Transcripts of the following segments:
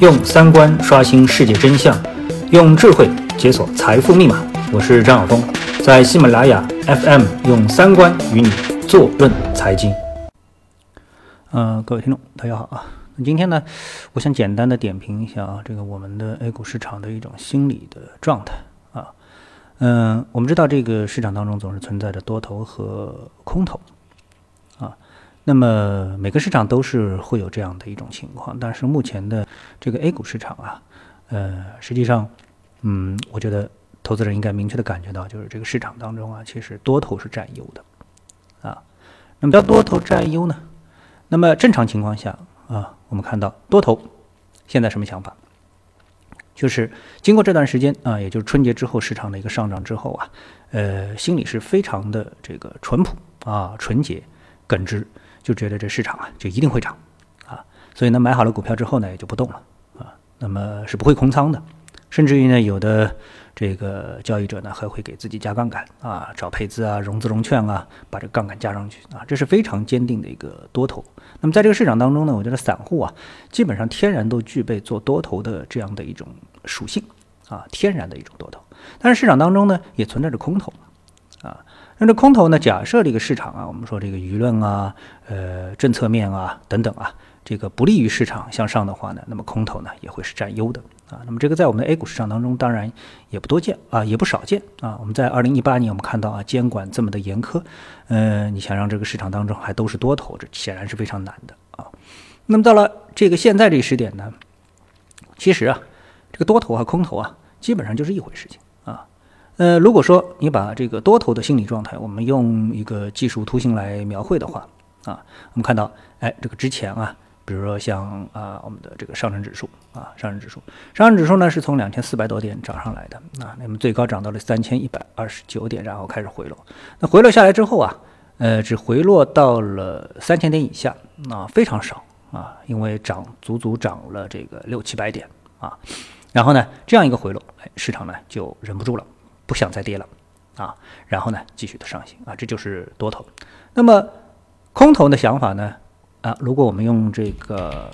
用三观刷新世界真相，用智慧解锁财富密码。我是张晓峰，在喜马拉雅 FM 用三观与你坐论财经。呃，各位听众，大家好啊。那今天呢，我想简单的点评一下啊，这个我们的 A 股市场的一种心理的状态啊。嗯，我们知道这个市场当中总是存在着多头和空头。那么每个市场都是会有这样的一种情况，但是目前的这个 A 股市场啊，呃，实际上，嗯，我觉得投资人应该明确的感觉到，就是这个市场当中啊，其实多头是占优的，啊，那么叫多头占优呢？那么正常情况下啊，我们看到多头现在什么想法？就是经过这段时间啊，也就是春节之后市场的一个上涨之后啊，呃，心里是非常的这个淳朴啊、纯洁、耿直。就觉得这市场啊，就一定会涨，啊，所以呢，买好了股票之后呢，也就不动了，啊，那么是不会空仓的，甚至于呢，有的这个交易者呢，还会给自己加杠杆，啊，找配资啊，融资融券啊，把这个杠杆加上去，啊，这是非常坚定的一个多头。那么在这个市场当中呢，我觉得散户啊，基本上天然都具备做多头的这样的一种属性，啊，天然的一种多头。但是市场当中呢，也存在着空头，那这空头呢？假设这个市场啊，我们说这个舆论啊，呃，政策面啊等等啊，这个不利于市场向上的话呢，那么空头呢也会是占优的啊。那么这个在我们的 A 股市场当中，当然也不多见啊，也不少见啊。我们在二零一八年，我们看到啊，监管这么的严苛，呃，你想让这个市场当中还都是多头，这显然是非常难的啊。那么到了这个现在这个时点呢，其实啊，这个多头啊、空头啊，基本上就是一回事情。呃，如果说你把这个多头的心理状态，我们用一个技术图形来描绘的话，啊，我们看到，哎，这个之前啊，比如说像啊我们的这个上证指数啊，上证指数，上证指数呢是从两千四百多点涨上来的，啊，那么最高涨到了三千一百二十九点，然后开始回落，那回落下来之后啊，呃，只回落到了三千点以下，啊，非常少啊，因为涨足足涨了这个六七百点啊，然后呢，这样一个回落，哎，市场呢就忍不住了。不想再跌了，啊，然后呢，继续的上行啊，这就是多头。那么空头的想法呢？啊，如果我们用这个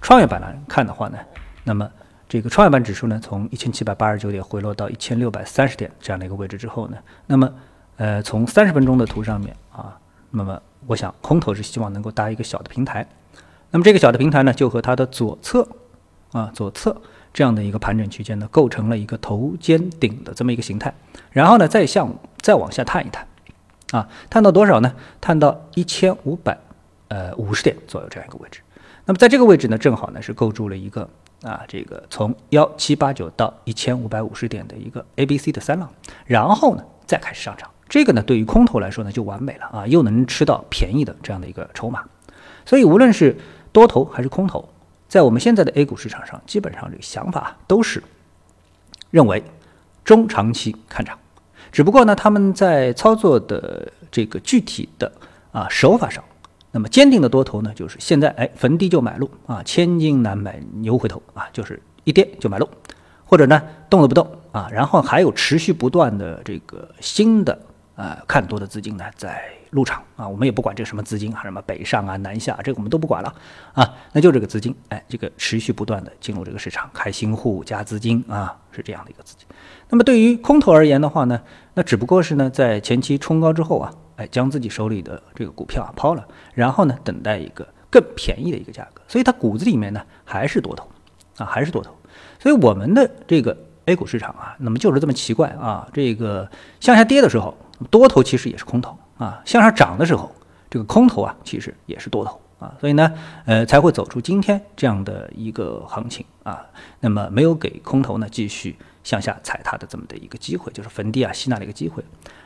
创业板来看的话呢，那么这个创业板指数呢，从一千七百八十九点回落到一千六百三十点这样的一个位置之后呢，那么呃，从三十分钟的图上面啊，那么我想空头是希望能够搭一个小的平台，那么这个小的平台呢，就和它的左侧啊，左侧。这样的一个盘整区间呢，构成了一个头肩顶的这么一个形态，然后呢，再向再往下探一探，啊，探到多少呢？探到一千五百呃五十点左右这样一个位置。那么在这个位置呢，正好呢是构筑了一个啊这个从幺七八九到一千五百五十点的一个 A B C 的三浪，然后呢再开始上涨。这个呢对于空头来说呢就完美了啊，又能吃到便宜的这样的一个筹码。所以无论是多头还是空头。在我们现在的 A 股市场上，基本上这个想法都是认为中长期看涨，只不过呢，他们在操作的这个具体的啊手法上，那么坚定的多头呢，就是现在哎逢低就买入啊，千金难买牛回头啊，就是一跌就买入，或者呢动都不动啊，然后还有持续不断的这个新的啊看多的资金呢在。入场啊，我们也不管这个什么资金啊，什么北上啊、南下，这个我们都不管了啊。那就这个资金，哎，这个持续不断的进入这个市场，开新户加资金啊，是这样的一个资金。那么对于空头而言的话呢，那只不过是呢在前期冲高之后啊，哎，将自己手里的这个股票啊抛了，然后呢等待一个更便宜的一个价格，所以它骨子里面呢还是多头啊，还是多头。所以我们的这个 A 股市场啊，那么就是这么奇怪啊，这个向下跌的时候，多头其实也是空头。啊，向上涨的时候，这个空头啊，其实也是多头啊，所以呢，呃，才会走出今天这样的一个行情啊。那么没有给空头呢继续向下踩踏的这么的一个机会，就是逢低啊吸纳的一个机会。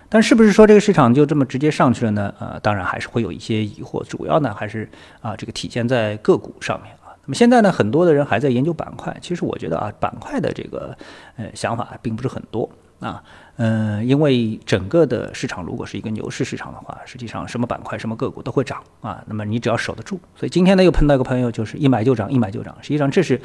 但是不是说这个市场就这么直接上去了呢？呃，当然还是会有一些疑惑，主要呢还是啊这个体现在个股上面啊。那么现在呢，很多的人还在研究板块，其实我觉得啊，板块的这个呃想法并不是很多。啊，嗯，因为整个的市场如果是一个牛市市场的话，实际上什么板块、什么个股都会涨啊。那么你只要守得住，所以今天呢又碰到一个朋友，就是一买就涨，一买就涨。实际上这是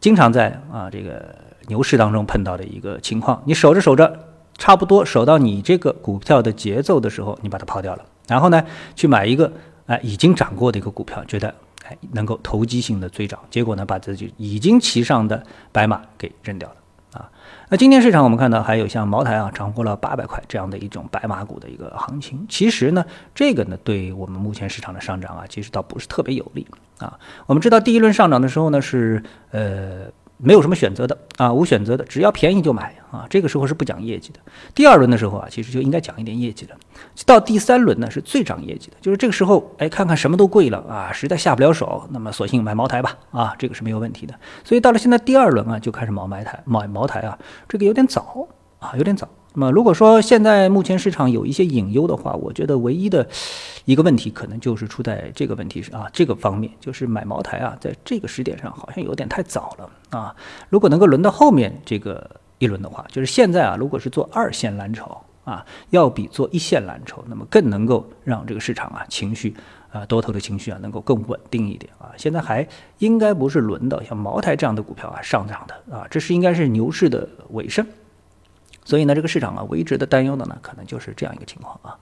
经常在啊这个牛市当中碰到的一个情况。你守着守着，差不多守到你这个股票的节奏的时候，你把它抛掉了，然后呢去买一个哎已经涨过的一个股票，觉得哎，能够投机性的追涨，结果呢，把自己已经骑上的白马给扔掉了。啊，那今天市场我们看到还有像茅台啊，涨过了八百块这样的一种白马股的一个行情。其实呢，这个呢，对我们目前市场的上涨啊，其实倒不是特别有利啊。我们知道第一轮上涨的时候呢，是呃。没有什么选择的啊，无选择的，只要便宜就买啊。这个时候是不讲业绩的。第二轮的时候啊，其实就应该讲一点业绩的。到第三轮呢，是最涨业绩的，就是这个时候，哎，看看什么都贵了啊，实在下不了手，那么索性买茅台吧啊，这个是没有问题的。所以到了现在第二轮啊，就开始买茅台，买茅台啊，这个有点早啊，有点早。那么如果说现在目前市场有一些隐忧的话，我觉得唯一的一个问题可能就是出在这个问题是啊这个方面，就是买茅台啊，在这个时点上好像有点太早了啊。如果能够轮到后面这个一轮的话，就是现在啊，如果是做二线蓝筹啊，要比做一线蓝筹，那么更能够让这个市场啊情绪啊多头的情绪啊能够更稳定一点啊。现在还应该不是轮到像茅台这样的股票啊上涨的啊，这是应该是牛市的尾声。所以呢，这个市场啊，唯一值得担忧的呢，可能就是这样一个情况啊。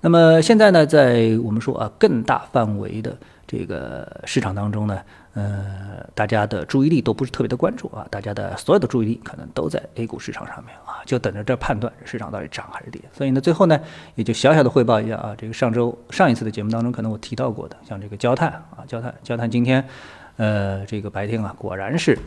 那么现在呢，在我们说啊，更大范围的这个市场当中呢，呃，大家的注意力都不是特别的关注啊，大家的所有的注意力可能都在 A 股市场上面啊，就等着这判断市场到底涨还是跌。所以呢，最后呢，也就小小的汇报一下啊，这个上周上一次的节目当中，可能我提到过的，像这个焦炭啊，焦炭，焦炭今天，呃，这个白天啊，果然是。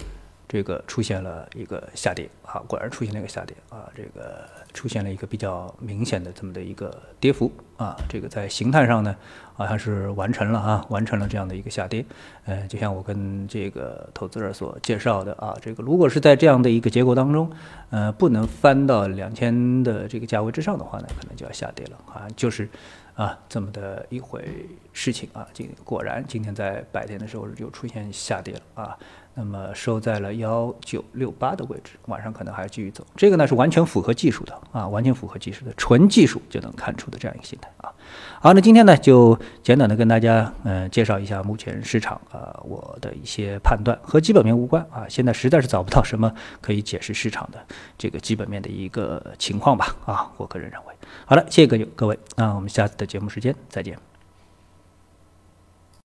这个出现了一个下跌啊，果然出现了一个下跌啊，这个出现了一个比较明显的这么的一个跌幅啊，这个在形态上呢，好像是完成了啊，完成了这样的一个下跌。呃，就像我跟这个投资者所介绍的啊，这个如果是在这样的一个结构当中，呃，不能翻到两千的这个价位之上的话呢，可能就要下跌了啊，就是啊这么的一回事情啊。今果然今天在白天的时候就出现下跌了啊。那么收在了幺九六八的位置，晚上可能还继续走。这个呢是完全符合技术的啊，完全符合技术的，纯技术就能看出的这样一个形态啊。好，那今天呢就简短的跟大家嗯介绍一下目前市场啊我的一些判断和基本面无关啊，现在实在是找不到什么可以解释市场的这个基本面的一个情况吧啊，我个人认为。好了，谢谢各位各位，那我们下次的节目时间再见。